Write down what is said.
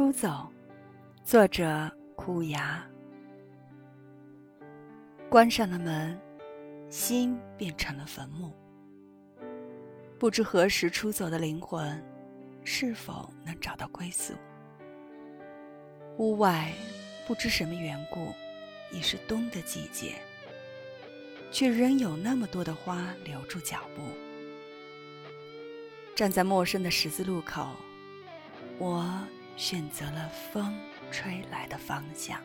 出走，作者：苦牙。关上了门，心变成了坟墓。不知何时出走的灵魂，是否能找到归宿？屋外不知什么缘故，已是冬的季节，却仍有那么多的花留住脚步。站在陌生的十字路口，我。选择了风吹来的方向。